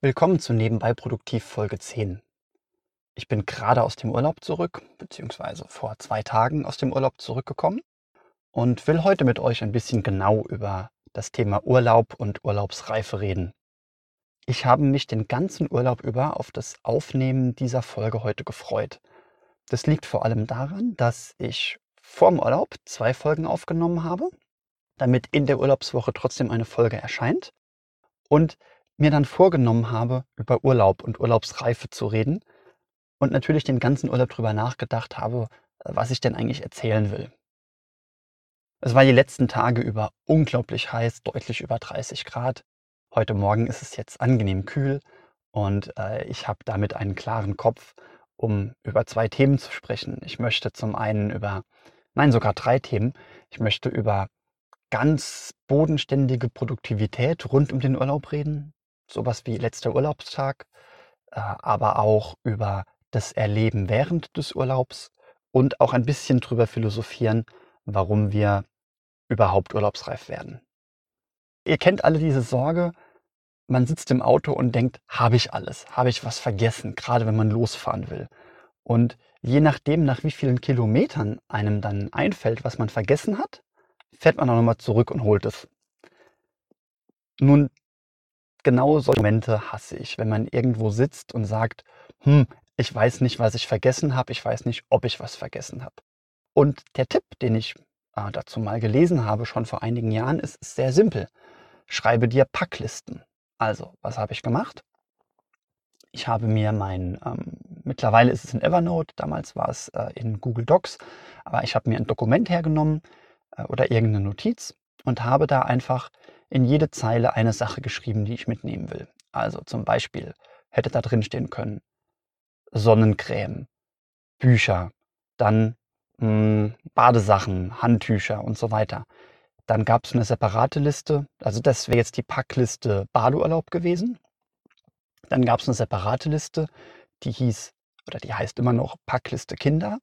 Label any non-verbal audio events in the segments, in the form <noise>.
Willkommen zu Nebenbei Produktiv Folge 10. Ich bin gerade aus dem Urlaub zurück, beziehungsweise vor zwei Tagen aus dem Urlaub zurückgekommen und will heute mit euch ein bisschen genau über das Thema Urlaub und Urlaubsreife reden. Ich habe mich den ganzen Urlaub über auf das Aufnehmen dieser Folge heute gefreut. Das liegt vor allem daran, dass ich vorm Urlaub zwei Folgen aufgenommen habe, damit in der Urlaubswoche trotzdem eine Folge erscheint und mir dann vorgenommen habe, über Urlaub und Urlaubsreife zu reden und natürlich den ganzen Urlaub drüber nachgedacht habe, was ich denn eigentlich erzählen will. Es war die letzten Tage über unglaublich heiß, deutlich über 30 Grad. Heute Morgen ist es jetzt angenehm kühl und äh, ich habe damit einen klaren Kopf, um über zwei Themen zu sprechen. Ich möchte zum einen über, nein, sogar drei Themen. Ich möchte über ganz bodenständige Produktivität rund um den Urlaub reden sowas wie letzter Urlaubstag, äh, aber auch über das Erleben während des Urlaubs und auch ein bisschen drüber philosophieren, warum wir überhaupt urlaubsreif werden. Ihr kennt alle diese Sorge, man sitzt im Auto und denkt, habe ich alles, habe ich was vergessen, gerade wenn man losfahren will. Und je nachdem, nach wie vielen Kilometern einem dann einfällt, was man vergessen hat, fährt man auch nochmal zurück und holt es. Nun, genau solche Momente hasse ich, wenn man irgendwo sitzt und sagt, hm, ich weiß nicht, was ich vergessen habe, ich weiß nicht, ob ich was vergessen habe. Und der Tipp, den ich äh, dazu mal gelesen habe, schon vor einigen Jahren, ist, ist sehr simpel. Schreibe dir Packlisten. Also, was habe ich gemacht? Ich habe mir mein, ähm, mittlerweile ist es in Evernote, damals war es äh, in Google Docs, aber ich habe mir ein Dokument hergenommen äh, oder irgendeine Notiz und habe da einfach in jede Zeile eine Sache geschrieben, die ich mitnehmen will. Also zum Beispiel hätte da drin stehen können Sonnencreme, Bücher, dann mh, hm, Badesachen, Handtücher und so weiter. Dann gab es eine separate Liste, also das wäre jetzt die Packliste Badeurlaub gewesen. Dann gab es eine separate Liste, die hieß, oder die heißt immer noch Packliste Kinder.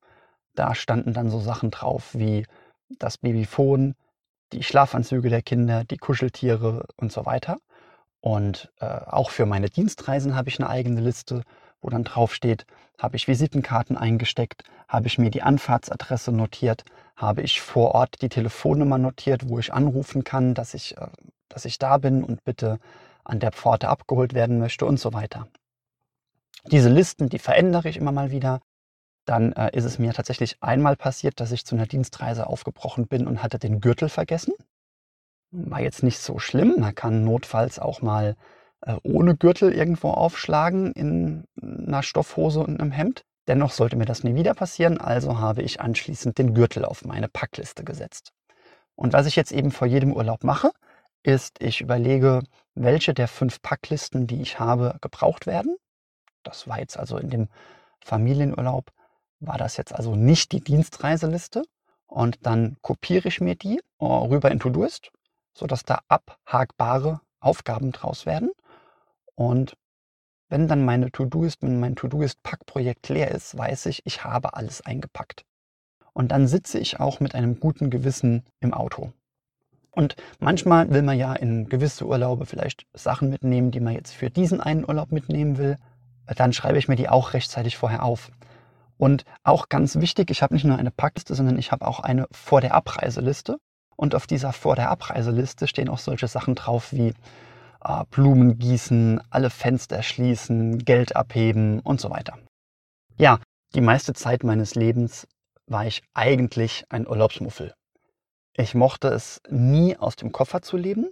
Da standen dann so Sachen drauf wie das Babyphone, die Schlafanzüge der Kinder, die Kuscheltiere und so weiter. Und äh, auch für meine Dienstreisen habe ich eine eigene Liste, wo dann drauf steht, habe ich Visitenkarten eingesteckt, habe ich mir die Anfahrtsadresse notiert, habe ich vor Ort die Telefonnummer notiert, wo ich anrufen kann, dass ich, äh, dass ich da bin und bitte an der Pforte abgeholt werden möchte und so weiter. Diese Listen, die verändere ich immer mal wieder dann äh, ist es mir tatsächlich einmal passiert, dass ich zu einer Dienstreise aufgebrochen bin und hatte den Gürtel vergessen. War jetzt nicht so schlimm. Man kann notfalls auch mal äh, ohne Gürtel irgendwo aufschlagen in einer Stoffhose und einem Hemd. Dennoch sollte mir das nie wieder passieren, also habe ich anschließend den Gürtel auf meine Packliste gesetzt. Und was ich jetzt eben vor jedem Urlaub mache, ist, ich überlege, welche der fünf Packlisten, die ich habe, gebraucht werden. Das war jetzt also in dem Familienurlaub war das jetzt also nicht die Dienstreiseliste. Und dann kopiere ich mir die äh, rüber in Todoist, sodass da abhakbare Aufgaben draus werden. Und wenn dann meine To-Doist, wenn mein To-Doist-Packprojekt leer ist, weiß ich, ich habe alles eingepackt. Und dann sitze ich auch mit einem guten Gewissen im Auto. Und manchmal will man ja in gewisse Urlaube vielleicht Sachen mitnehmen, die man jetzt für diesen einen Urlaub mitnehmen will. Dann schreibe ich mir die auch rechtzeitig vorher auf. Und auch ganz wichtig, ich habe nicht nur eine Packliste, sondern ich habe auch eine Vor der Abreiseliste. Und auf dieser Vor der Abreiseliste stehen auch solche Sachen drauf wie äh, Blumen gießen, alle Fenster schließen, Geld abheben und so weiter. Ja, die meiste Zeit meines Lebens war ich eigentlich ein Urlaubsmuffel. Ich mochte es nie aus dem Koffer zu leben.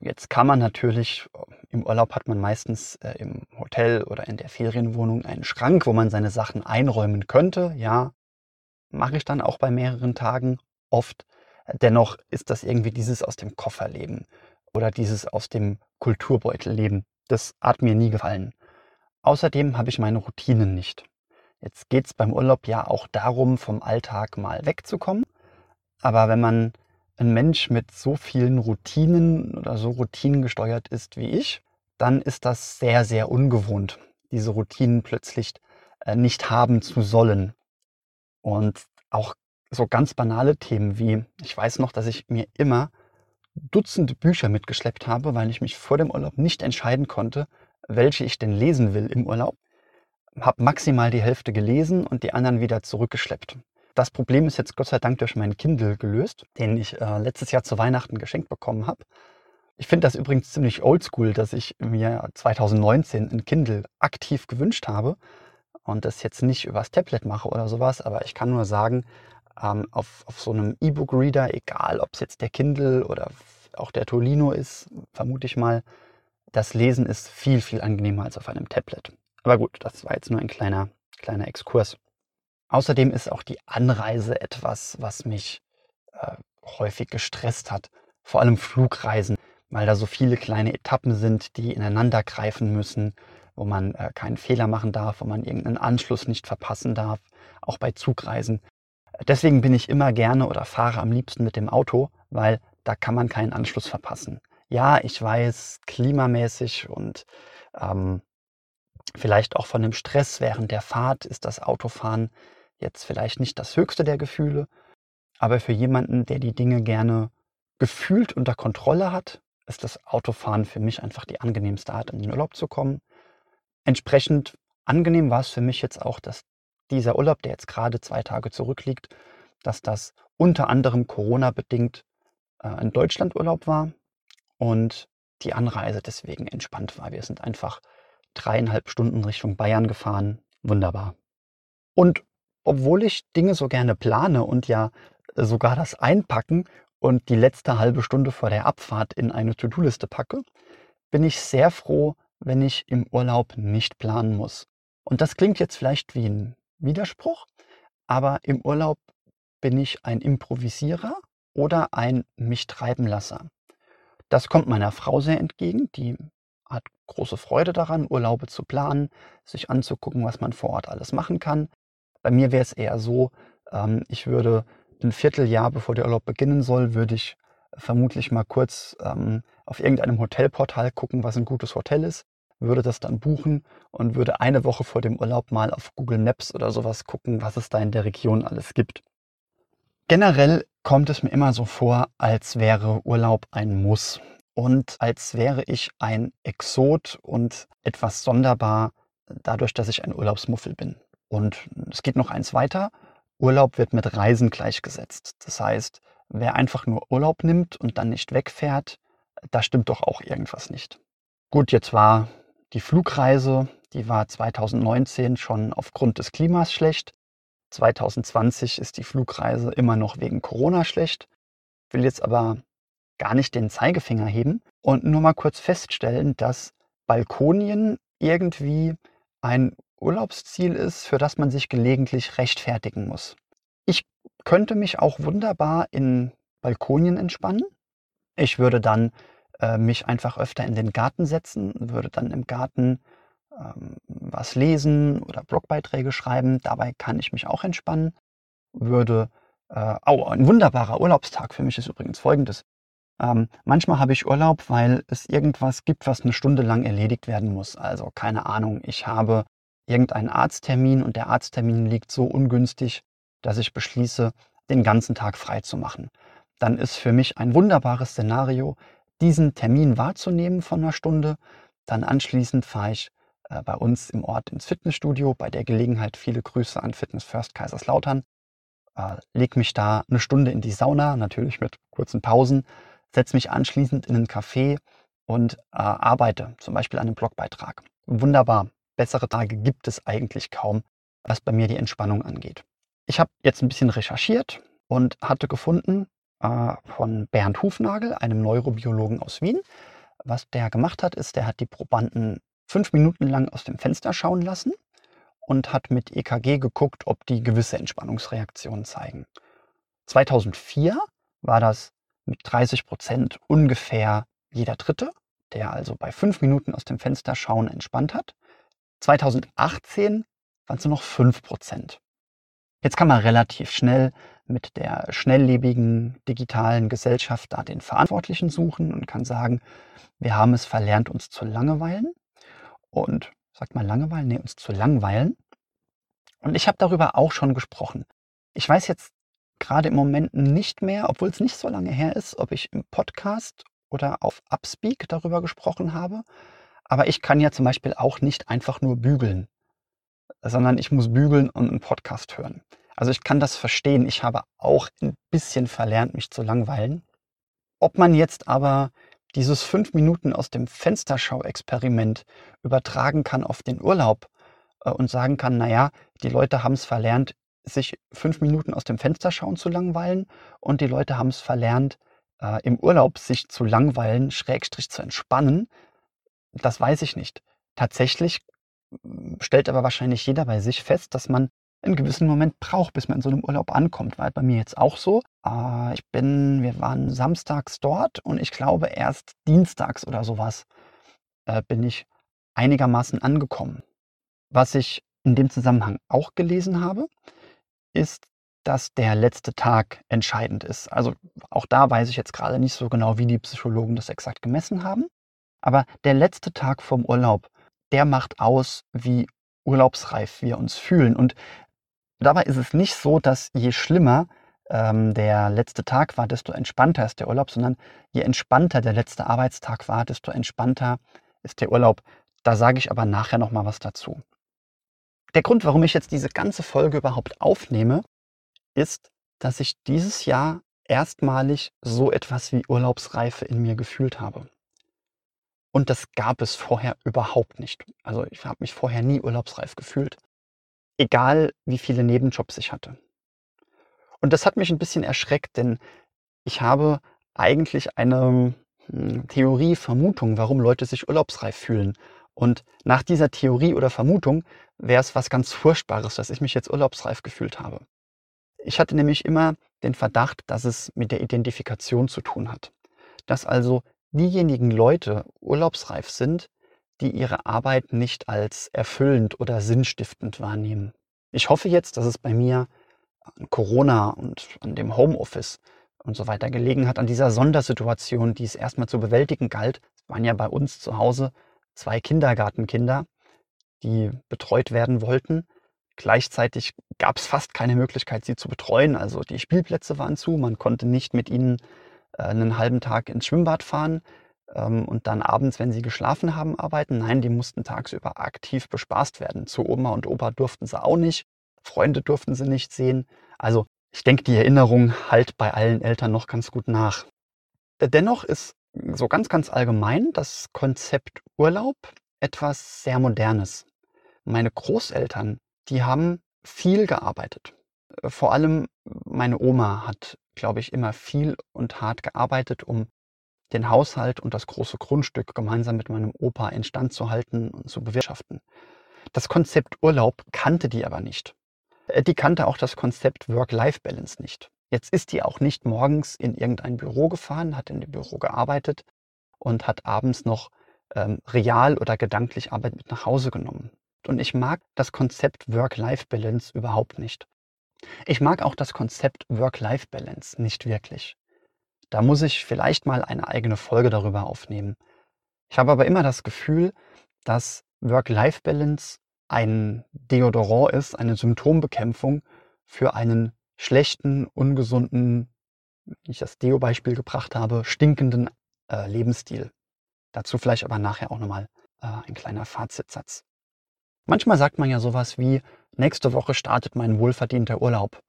Jetzt kann man natürlich, im Urlaub hat man meistens äh, im Hotel oder in der Ferienwohnung einen Schrank, wo man seine Sachen einräumen könnte. Ja, mache ich dann auch bei mehreren Tagen oft. Dennoch ist das irgendwie dieses aus dem Koffer leben oder dieses aus dem Kulturbeutel leben. Das hat mir nie gefallen. Außerdem habe ich meine Routinen nicht. Jetzt geht es beim Urlaub ja auch darum, vom Alltag mal wegzukommen. Aber wenn man ein Mensch mit so vielen Routinen oder so routinengesteuert ist wie ich, dann ist das sehr, sehr ungewohnt, diese Routinen plötzlich äh, nicht haben zu sollen. Und auch so ganz banale Themen wie, ich weiß noch, dass ich mir immer Dutzende Bücher mitgeschleppt habe, weil ich mich vor dem Urlaub nicht entscheiden konnte, welche ich denn lesen will im Urlaub, habe maximal die Hälfte gelesen und die anderen wieder zurückgeschleppt. Das Problem ist jetzt Gott sei Dank durch meinen Kindle gelöst, den ich äh, letztes Jahr zu Weihnachten geschenkt bekommen habe. Ich finde das übrigens ziemlich oldschool, dass ich mir 2019 ein Kindle aktiv gewünscht habe und das jetzt nicht übers Tablet mache oder sowas, aber ich kann nur sagen, ähm, auf, auf so einem E-Book-Reader, egal ob es jetzt der Kindle oder auch der Tolino ist, vermute ich mal, das Lesen ist viel, viel angenehmer als auf einem Tablet. Aber gut, das war jetzt nur ein kleiner, kleiner Exkurs. Außerdem ist auch die Anreise etwas, was mich äh, häufig gestresst hat. Vor allem Flugreisen, weil da so viele kleine Etappen sind, die ineinander greifen müssen, wo man äh, keinen Fehler machen darf, wo man irgendeinen Anschluss nicht verpassen darf, auch bei Zugreisen. Deswegen bin ich immer gerne oder fahre am liebsten mit dem Auto, weil da kann man keinen Anschluss verpassen. Ja, ich weiß, klimamäßig und ähm, vielleicht auch von dem Stress während der Fahrt ist das Autofahren jetzt vielleicht nicht das höchste der Gefühle, aber für jemanden, der die Dinge gerne gefühlt unter Kontrolle hat, ist das Autofahren für mich einfach die angenehmste Art, in den Urlaub zu kommen. Entsprechend angenehm war es für mich jetzt auch, dass dieser Urlaub, der jetzt gerade zwei Tage zurückliegt, dass das unter anderem Corona-bedingt äh, ein Deutschlandurlaub war und die Anreise deswegen entspannt war. Wir sind einfach dreieinhalb Stunden Richtung Bayern gefahren. Wunderbar. Und obwohl ich Dinge so gerne plane und ja äh, sogar das Einpacken und die letzte halbe Stunde vor der Abfahrt in eine To-Do-Liste packe, bin ich sehr froh, wenn ich im Urlaub nicht planen muss. Und das klingt jetzt vielleicht wie ein Widerspruch, aber im Urlaub bin ich ein Improvisierer oder ein mich treiben Lasser. Das kommt meiner Frau sehr entgegen, die hat große Freude daran, Urlaube zu planen, sich anzugucken, was man vor Ort alles machen kann. Bei mir wäre es eher so, ähm, ich würde ein Vierteljahr, bevor der Urlaub beginnen soll, würde ich vermutlich mal kurz ähm, auf irgendeinem Hotelportal gucken, was ein gutes Hotel ist, würde das dann buchen und würde eine Woche vor dem Urlaub mal auf Google Maps oder sowas gucken, was es da in der Region alles gibt. Generell kommt es mir immer so vor, als wäre Urlaub ein Muss und als wäre ich ein Exot und etwas sonderbar dadurch, dass ich ein Urlaubsmuffel bin. Und es geht noch eins weiter. Urlaub wird mit Reisen gleichgesetzt. Das heißt, wer einfach nur Urlaub nimmt und dann nicht wegfährt, da stimmt doch auch irgendwas nicht. Gut, jetzt war die Flugreise, die war 2019 schon aufgrund des Klimas schlecht. 2020 ist die Flugreise immer noch wegen Corona schlecht. Ich will jetzt aber gar nicht den Zeigefinger heben und nur mal kurz feststellen, dass Balkonien irgendwie ein Urlaubsziel ist, für das man sich gelegentlich rechtfertigen muss. Ich könnte mich auch wunderbar in Balkonien entspannen. Ich würde dann äh, mich einfach öfter in den Garten setzen, würde dann im Garten ähm, was lesen oder Blogbeiträge schreiben. Dabei kann ich mich auch entspannen. Würde, äh, oh, ein wunderbarer Urlaubstag für mich ist übrigens folgendes. Ähm, manchmal habe ich Urlaub, weil es irgendwas gibt, was eine Stunde lang erledigt werden muss. Also keine Ahnung, ich habe irgendeinen Arzttermin und der Arzttermin liegt so ungünstig, dass ich beschließe, den ganzen Tag frei zu machen. Dann ist für mich ein wunderbares Szenario, diesen Termin wahrzunehmen von einer Stunde. Dann anschließend fahre ich äh, bei uns im Ort ins Fitnessstudio. Bei der Gelegenheit viele Grüße an Fitness First Kaiserslautern. Äh, leg mich da eine Stunde in die Sauna, natürlich mit kurzen Pausen, setze mich anschließend in einen Café und äh, arbeite, zum Beispiel an einem Blogbeitrag. Wunderbar. Bessere Tage gibt es eigentlich kaum, was bei mir die Entspannung angeht. Ich habe jetzt ein bisschen recherchiert und hatte gefunden äh, von Bernd Hufnagel, einem Neurobiologen aus Wien. Was der gemacht hat, ist, der hat die Probanden fünf Minuten lang aus dem Fenster schauen lassen und hat mit EKG geguckt, ob die gewisse Entspannungsreaktionen zeigen. 2004 war das mit 30 Prozent ungefähr jeder Dritte, der also bei fünf Minuten aus dem Fenster schauen entspannt hat. 2018 waren es nur noch 5 Prozent. Jetzt kann man relativ schnell mit der schnelllebigen digitalen Gesellschaft da den Verantwortlichen suchen und kann sagen, wir haben es verlernt, uns zu langeweilen. Und sagt man Langeweile? Nee, uns zu langweilen. Und ich habe darüber auch schon gesprochen. Ich weiß jetzt gerade im Moment nicht mehr, obwohl es nicht so lange her ist, ob ich im Podcast oder auf Upspeak darüber gesprochen habe. Aber ich kann ja zum Beispiel auch nicht einfach nur bügeln, sondern ich muss bügeln und einen Podcast hören. Also ich kann das verstehen. Ich habe auch ein bisschen verlernt, mich zu langweilen. Ob man jetzt aber dieses fünf Minuten aus dem Fensterschau-Experiment übertragen kann auf den Urlaub äh, und sagen kann, naja, die Leute haben es verlernt, sich fünf Minuten aus dem Fenster schauen zu langweilen und die Leute haben es verlernt, äh, im Urlaub sich zu langweilen, schrägstrich zu entspannen. Das weiß ich nicht. Tatsächlich hm, stellt aber wahrscheinlich jeder bei sich fest, dass man einen gewissen Moment braucht, bis man in so einem Urlaub ankommt. War bei mir jetzt auch so. Äh, ich bin, wir waren samstags dort und ich glaube erst dienstags oder sowas äh, bin ich einigermaßen angekommen. Was ich in dem Zusammenhang auch gelesen habe, ist, dass der letzte Tag entscheidend ist. Also auch da weiß ich jetzt gerade nicht so genau, wie die Psychologen das exakt gemessen haben. Aber der letzte Tag vom Urlaub, der macht aus, wie urlaubsreif wir uns fühlen. Und dabei ist es nicht so, dass je schlimmer ähm, der letzte Tag war, desto entspannter ist der Urlaub, sondern je entspannter der letzte Arbeitstag war, desto entspannter ist der Urlaub. Da sage ich aber nachher noch mal was dazu. Der Grund, warum ich jetzt diese ganze Folge überhaupt aufnehme, ist, dass ich dieses Jahr erstmalig so etwas wie Urlaubsreife in mir gefühlt habe. Und das gab es vorher überhaupt nicht. Also ich habe mich vorher nie urlaubsreif gefühlt, egal wie viele Nebenjobs ich hatte. Und das hat mich ein bisschen erschreckt, denn ich habe eigentlich eine hm, Theorie, Vermutung, warum Leute sich urlaubsreif fühlen. Und nach dieser Theorie oder Vermutung wäre es was ganz Furchtbares, dass ich mich jetzt urlaubsreif gefühlt habe. Ich hatte nämlich immer den Verdacht, dass es mit der Identifikation zu tun hat. Dass also diejenigen Leute urlaubsreif sind, die ihre Arbeit nicht als erfüllend oder sinnstiftend wahrnehmen. Ich hoffe jetzt, dass es bei mir an Corona und an dem Homeoffice und so weiter gelegen hat, an dieser Sondersituation, die es erstmal zu bewältigen galt. Es waren ja bei uns zu Hause zwei Kindergartenkinder, die betreut werden wollten. Gleichzeitig gab es fast keine Möglichkeit, sie zu betreuen. Also die Spielplätze waren zu, man konnte nicht mit ihnen äh, einen halben Tag ins Schwimmbad fahren ähm, und dann abends, wenn sie geschlafen haben, arbeiten. Nein, die mussten tagsüber aktiv bespaßt werden. Zu Oma und Opa durften sie auch nicht, Freunde durften sie nicht sehen. Also ich denke, die Erinnerung halt bei allen Eltern noch ganz gut nach. Äh, dennoch ist so ganz, ganz allgemein das Konzept Urlaub etwas sehr Modernes. Meine Großeltern, die haben viel gearbeitet. Äh, vor allem meine Oma hat, glaube ich, immer viel und hart gearbeitet, um den Haushalt und das große Grundstück gemeinsam mit meinem Opa instand zu halten und zu bewirtschaften. Das Konzept Urlaub kannte die aber nicht. Äh, die kannte auch das Konzept Work-Life-Balance nicht. Jetzt ist die auch nicht morgens in irgendein Büro gefahren, hat in dem Büro gearbeitet und hat abends noch ähm, real oder gedanklich Arbeit mit nach Hause genommen. Und ich mag das Konzept Work-Life-Balance überhaupt nicht. Ich mag auch das Konzept Work-Life-Balance nicht wirklich. Da muss ich vielleicht mal eine eigene Folge darüber aufnehmen. Ich habe aber immer das Gefühl, dass Work-Life-Balance ein Deodorant ist, eine Symptombekämpfung für einen schlechten, ungesunden, wie ich das Deo-Beispiel gebracht habe, stinkenden äh, Lebensstil. Dazu vielleicht aber nachher auch nochmal äh, ein kleiner Fazitsatz. Manchmal sagt man ja sowas wie, nächste Woche startet mein wohlverdienter Urlaub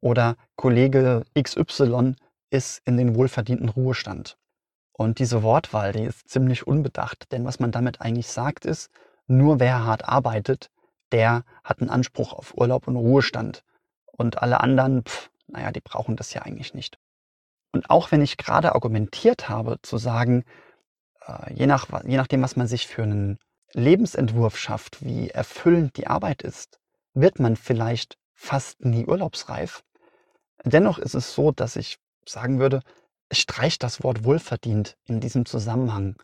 oder Kollege XY ist in den wohlverdienten Ruhestand. Und diese Wortwahl, die ist ziemlich unbedacht, denn was man damit eigentlich sagt ist, nur wer hart arbeitet, der hat einen Anspruch auf Urlaub und Ruhestand. Und alle anderen, pff, naja, die brauchen das ja eigentlich nicht. Und auch wenn ich gerade argumentiert habe, zu sagen, äh, je, nach, je nachdem, was man sich für einen Lebensentwurf schafft, wie erfüllend die Arbeit ist, wird man vielleicht fast nie urlaubsreif. Dennoch ist es so, dass ich sagen würde, streich das Wort wohlverdient in diesem Zusammenhang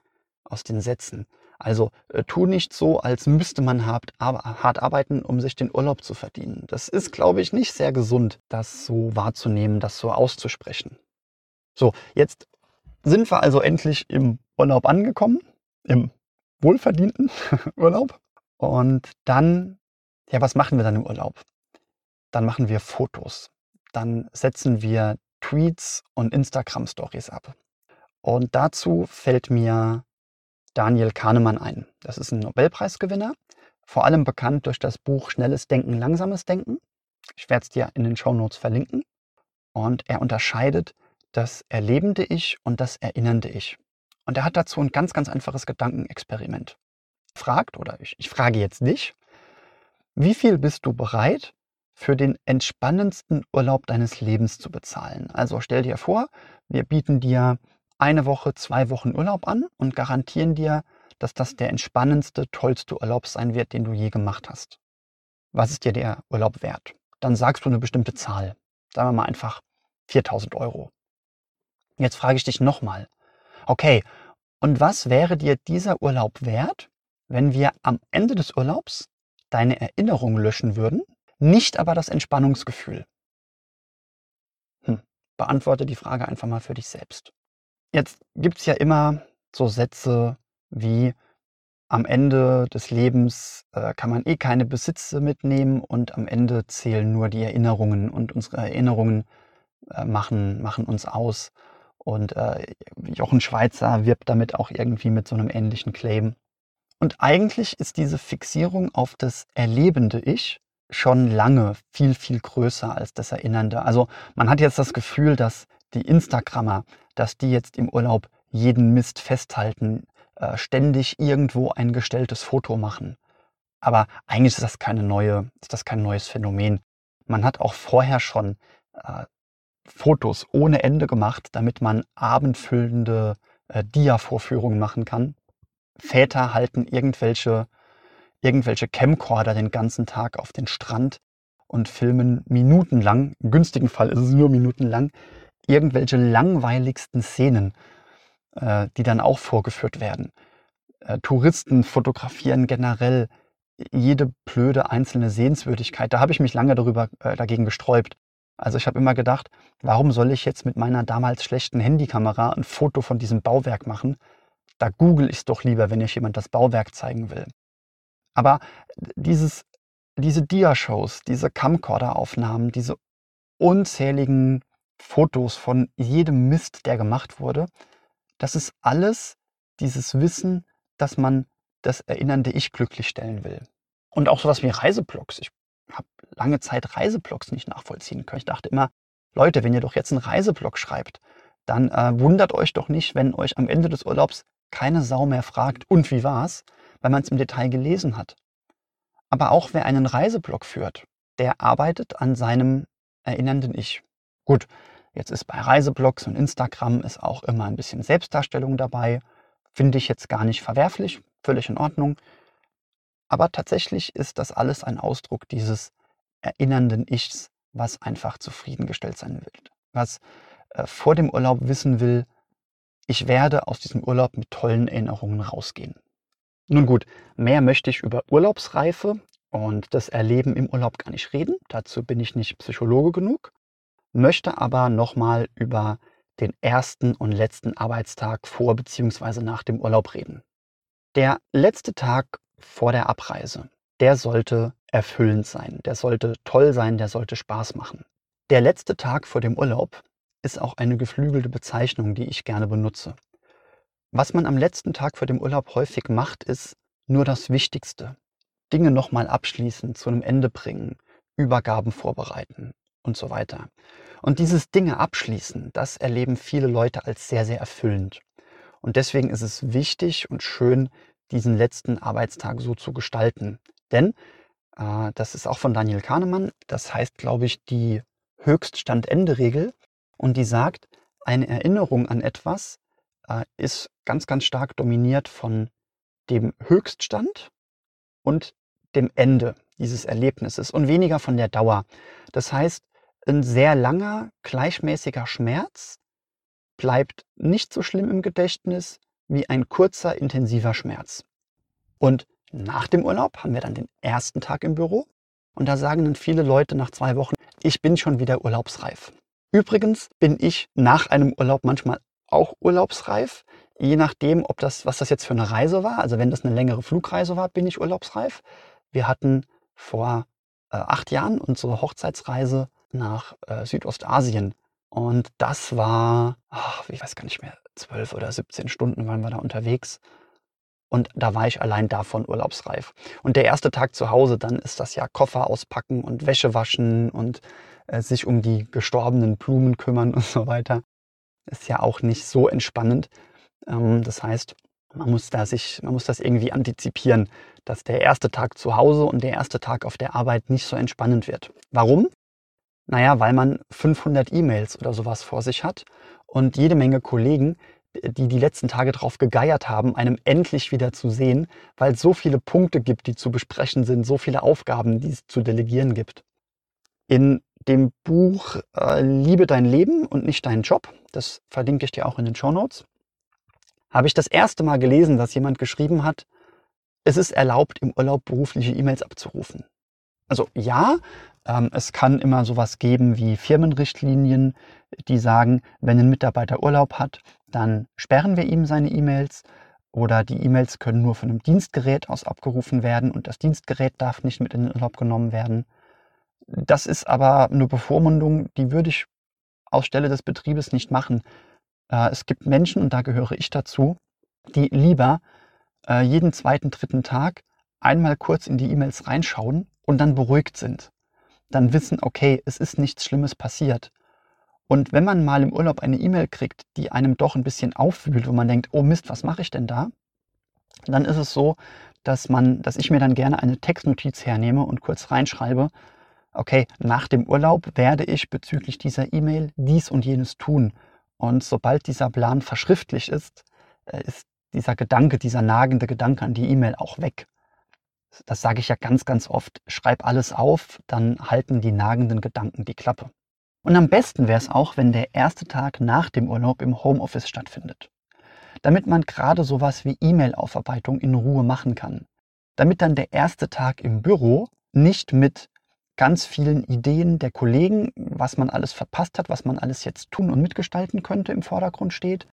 aus den Sätzen. Also äh, tu nicht so, als müsste man hart, hart arbeiten, um sich den Urlaub zu verdienen. Das ist, glaube ich, nicht sehr gesund, das so wahrzunehmen, das so auszusprechen. So, jetzt sind wir also endlich im Urlaub angekommen, im wohlverdienten <laughs> Urlaub. Und dann, ja, was machen wir dann im Urlaub? Dann machen wir Fotos. Dann setzen wir Tweets und Instagram-Stories ab. Und dazu fällt mir Daniel Kahnemann ein. Das ist ein Nobelpreisgewinner, vor allem bekannt durch das Buch Schnelles Denken, Langsames Denken. Ich werde es dir in den Shownotes verlinken. Und er unterscheidet das erlebende Ich und das erinnernde Ich. Und er hat dazu ein ganz, ganz einfaches Gedankenexperiment. Fragt, oder ich, ich frage jetzt dich, wie viel bist du bereit, für den entspannendsten Urlaub deines Lebens zu bezahlen? Also stell dir vor, wir bieten dir eine Woche, zwei Wochen Urlaub an und garantieren dir, dass das der entspannendste, tollste Urlaub sein wird, den du je gemacht hast. Was ist dir der Urlaub wert? Dann sagst du eine bestimmte Zahl. Sagen wir mal einfach 4000 Euro. Jetzt frage ich dich nochmal. Okay, und was wäre dir dieser Urlaub wert, wenn wir am Ende des Urlaubs deine Erinnerung löschen würden, nicht aber das Entspannungsgefühl? Hm, beantworte die Frage einfach mal für dich selbst. Jetzt gibt es ja immer so Sätze wie am Ende des Lebens äh, kann man eh keine Besitze mitnehmen und am Ende zählen nur die Erinnerungen und unsere Erinnerungen äh, machen, machen uns aus. Und äh, Jochen Schweizer wirbt damit auch irgendwie mit so einem ähnlichen Claim. Und eigentlich ist diese Fixierung auf das erlebende Ich schon lange viel, viel größer als das Erinnernde. Also man hat jetzt das Gefühl, dass die Instagrammer, dass die jetzt im Urlaub jeden Mist festhalten, äh, ständig irgendwo ein gestelltes Foto machen. Aber eigentlich ist das keine neue, ist das kein neues Phänomen. Man hat auch vorher schon äh, Fotos ohne Ende gemacht, damit man abendfüllende äh, Dia-Vorführungen machen kann. Väter halten irgendwelche, irgendwelche Camcorder den ganzen Tag auf den Strand und filmen minutenlang, im günstigen Fall ist es nur minutenlang, irgendwelche langweiligsten Szenen, äh, die dann auch vorgeführt werden. Äh, Touristen fotografieren generell jede blöde einzelne Sehenswürdigkeit. Da habe ich mich lange darüber äh, dagegen gesträubt. Also ich habe immer gedacht, warum soll ich jetzt mit meiner damals schlechten Handykamera ein Foto von diesem Bauwerk machen? Da google ich es doch lieber, wenn ich jemand das Bauwerk zeigen will. Aber dieses, diese Dia-Shows, diese Camcorder-Aufnahmen, diese unzähligen Fotos von jedem Mist, der gemacht wurde, das ist alles dieses Wissen, dass man das erinnernde Ich glücklich stellen will. Und auch sowas wie Reiseblogs. Ich habe lange Zeit Reiseblogs nicht nachvollziehen können. Ich dachte immer, Leute, wenn ihr doch jetzt einen Reiseblog schreibt, dann äh, wundert euch doch nicht, wenn euch am Ende des Urlaubs keine Sau mehr fragt, und wie war's, weil man es im Detail gelesen hat. Aber auch wer einen Reiseblog führt, der arbeitet an seinem erinnernden Ich. Gut, jetzt ist bei Reiseblogs und Instagram ist auch immer ein bisschen Selbstdarstellung dabei. Finde ich jetzt gar nicht verwerflich, völlig in Ordnung. Aber tatsächlich ist das alles ein Ausdruck dieses erinnernden Ichs, was einfach zufriedengestellt sein will. Was äh, vor dem Urlaub wissen will, ich werde aus diesem Urlaub mit tollen Erinnerungen rausgehen. Nun gut, mehr möchte ich über Urlaubsreife und das Erleben im Urlaub gar nicht reden. Dazu bin ich nicht Psychologe genug. Möchte aber nochmal über den ersten und letzten Arbeitstag vor bzw. nach dem Urlaub reden. Der letzte Tag vor der Abreise, der sollte erfüllend sein, der sollte toll sein, der sollte Spaß machen. Der letzte Tag vor dem Urlaub ist auch eine geflügelte Bezeichnung, die ich gerne benutze. Was man am letzten Tag vor dem Urlaub häufig macht, ist nur das Wichtigste. Dinge nochmal abschließen, zu einem Ende bringen, Übergaben vorbereiten und so weiter. Und dieses Dinge abschließen, das erleben viele Leute als sehr, sehr erfüllend. Und deswegen ist es wichtig und schön, diesen letzten Arbeitstag so zu gestalten. Denn äh, das ist auch von Daniel Kahnemann, das heißt, glaube ich, die Höchststand-Ende-Regel. Und die sagt, eine Erinnerung an etwas äh, ist ganz, ganz stark dominiert von dem Höchststand und dem Ende dieses Erlebnisses und weniger von der Dauer. Das heißt, ein sehr langer, gleichmäßiger Schmerz bleibt nicht so schlimm im Gedächtnis wie ein kurzer, intensiver Schmerz. Und nach dem Urlaub haben wir dann den ersten Tag im Büro und da sagen dann viele Leute nach zwei Wochen, ich bin schon wieder urlaubsreif. Übrigens bin ich nach einem Urlaub manchmal auch urlaubsreif, je nachdem, ob das, was das jetzt für eine Reise war. Also wenn das eine längere Flugreise war, bin ich urlaubsreif. Wir hatten vor äh, acht Jahren unsere Hochzeitsreise nach äh, Südostasien und das war, ach, ich weiß gar nicht mehr, zwölf oder 17 Stunden waren wir da unterwegs. Und da war ich allein davon urlaubsreif. Und der erste Tag zu Hause, dann ist das ja Koffer auspacken und Wäsche waschen und äh, sich um die gestorbenen Blumen kümmern <laughs> und so weiter. Ist ja auch nicht so entspannend. Ähm, das heißt, man muss, da sich, man muss das irgendwie antizipieren, dass der erste Tag zu Hause und der erste Tag auf der Arbeit nicht so entspannend wird. Warum? Naja, weil man 500 E-Mails oder sowas vor sich hat und jede Menge Kollegen, die die letzten Tage darauf gegeiert haben, einem endlich wieder zu sehen, weil es so viele Punkte gibt, die zu besprechen sind, so viele Aufgaben, die es zu delegieren gibt. In dem Buch äh, Liebe dein Leben und nicht deinen Job, das verlinke ich dir auch in den Show Notes, habe ich das erste Mal gelesen, dass jemand geschrieben hat, es ist erlaubt, im Urlaub berufliche E-Mails abzurufen. Also ja, ähm, es kann immer sowas geben wie Firmenrichtlinien, die sagen, wenn ein Mitarbeiter Urlaub hat, dann sperren wir ihm seine E-Mails oder die E-Mails können nur von einem Dienstgerät aus abgerufen werden und das Dienstgerät darf nicht mit in den Urlaub genommen werden. Das ist aber eine Bevormundung, die würde ich aus Stelle des Betriebes nicht machen. Äh, es gibt Menschen, und da gehöre ich dazu, die lieber äh, jeden zweiten, dritten Tag einmal kurz in die E-Mails reinschauen und dann beruhigt sind. Dann wissen, okay, es ist nichts Schlimmes passiert. Und wenn man mal im Urlaub eine E-Mail kriegt, die einem doch ein bisschen aufwühlt, wo man denkt, oh Mist, was mache ich denn da? Dann ist es so, dass man, dass ich mir dann gerne eine Textnotiz hernehme und kurz reinschreibe, okay, nach dem Urlaub werde ich bezüglich dieser E-Mail dies und jenes tun. Und sobald dieser Plan verschriftlich ist, äh, ist dieser Gedanke, dieser nagende Gedanke an die E-Mail auch weg. Das sage ich ja ganz, ganz oft. Schreib alles auf, dann halten die nagenden Gedanken die Klappe. Und am besten wäre es auch, wenn der erste Tag nach dem Urlaub im Homeoffice stattfindet. Damit man gerade sowas wie E-Mail-Aufarbeitung in Ruhe machen kann. Damit dann der erste Tag im Büro nicht mit ganz vielen Ideen der Kollegen, was man alles verpasst hat, was man alles jetzt tun und mitgestalten könnte, im Vordergrund steht,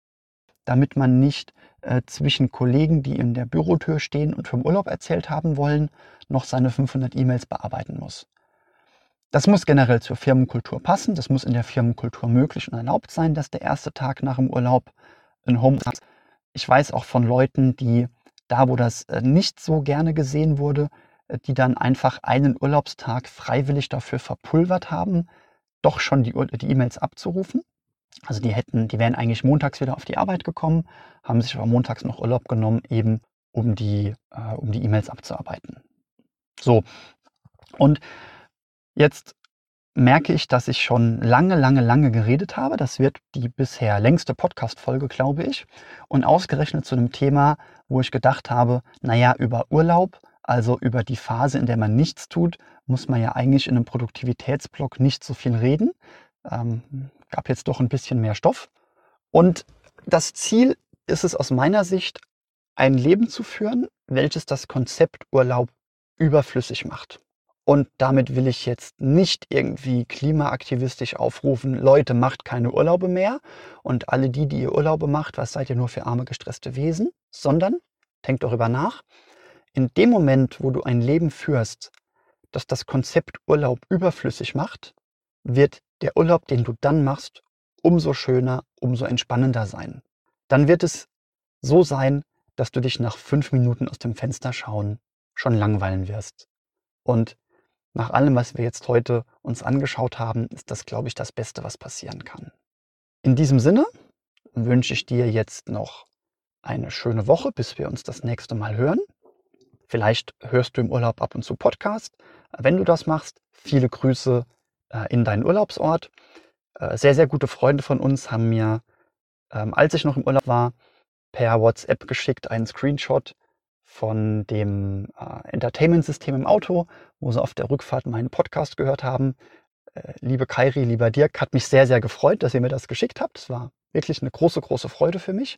damit man nicht äh, zwischen Kollegen, die in der Bürotür stehen und vom Urlaub erzählt haben wollen, noch seine 500 E-Mails bearbeiten muss. Das muss generell zur Firmenkultur passen, das muss in der Firmenkultur möglich und erlaubt sein, dass der erste Tag nach dem Urlaub ein Home ist. Ich weiß auch von Leuten, die da, wo das äh, nicht so gerne gesehen wurde, äh, die dann einfach einen Urlaubstag freiwillig dafür verpulvert haben, doch schon die E-Mails abzurufen. Also die hätten, die wären eigentlich montags wieder auf die Arbeit gekommen, haben sich aber montags noch Urlaub genommen, eben um die äh, um die E-Mails abzuarbeiten. So. Und jetzt merke ich, dass ich schon lange, lange, lange geredet habe. Das wird die bisher längste Podcast-Folge, glaube ich. Und ausgerechnet zu einem Thema, wo ich gedacht habe, naja, über Urlaub, also über die Phase, in der man nichts tut, muss man ja eigentlich in einem Produktivitätsblock nicht so viel reden. Ähm, gab jetzt doch ein bisschen mehr Stoff. Und das Ziel ist es aus meiner Sicht, ein Leben zu führen, welches das Konzept Urlaub überflüssig macht. Und damit will ich jetzt nicht irgendwie klimaaktivistisch aufrufen, Leute, macht keine Urlaube mehr und alle die, die ihr Urlaube macht, was seid ihr nur für arme, gestresste Wesen, sondern denkt darüber nach, in dem Moment, wo du ein Leben führst, das das Konzept Urlaub überflüssig macht, wird der Urlaub, den du dann machst, umso schöner, umso entspannender sein. Dann wird es so sein, dass du dich nach fünf Minuten aus dem Fenster schauen schon langweilen wirst. Und nach allem, was wir jetzt heute uns angeschaut haben, ist das, glaube ich, das Beste, was passieren kann. In diesem Sinne wünsche ich dir jetzt noch eine schöne Woche, bis wir uns das nächste Mal hören. Vielleicht hörst du im Urlaub ab und zu Podcast. Wenn du das machst, viele Grüße in deinen Urlaubsort. Äh, sehr, sehr gute Freunde von uns haben mir, ähm, als ich noch im Urlaub war, per WhatsApp geschickt einen Screenshot von dem äh, Entertainment-System im Auto, wo sie auf der Rückfahrt meinen Podcast gehört haben. Äh, liebe Kairi, lieber Dirk, hat mich sehr, sehr gefreut, dass ihr mir das geschickt habt. Es war wirklich eine große, große Freude für mich.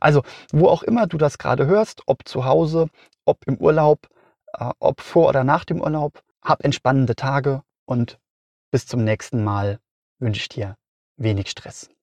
Also, wo auch immer du das gerade hörst, ob zu Hause, ob im Urlaub, äh, ob vor oder nach dem Urlaub, hab entspannende Tage und bis zum nächsten Mal wünsche ich dir wenig Stress.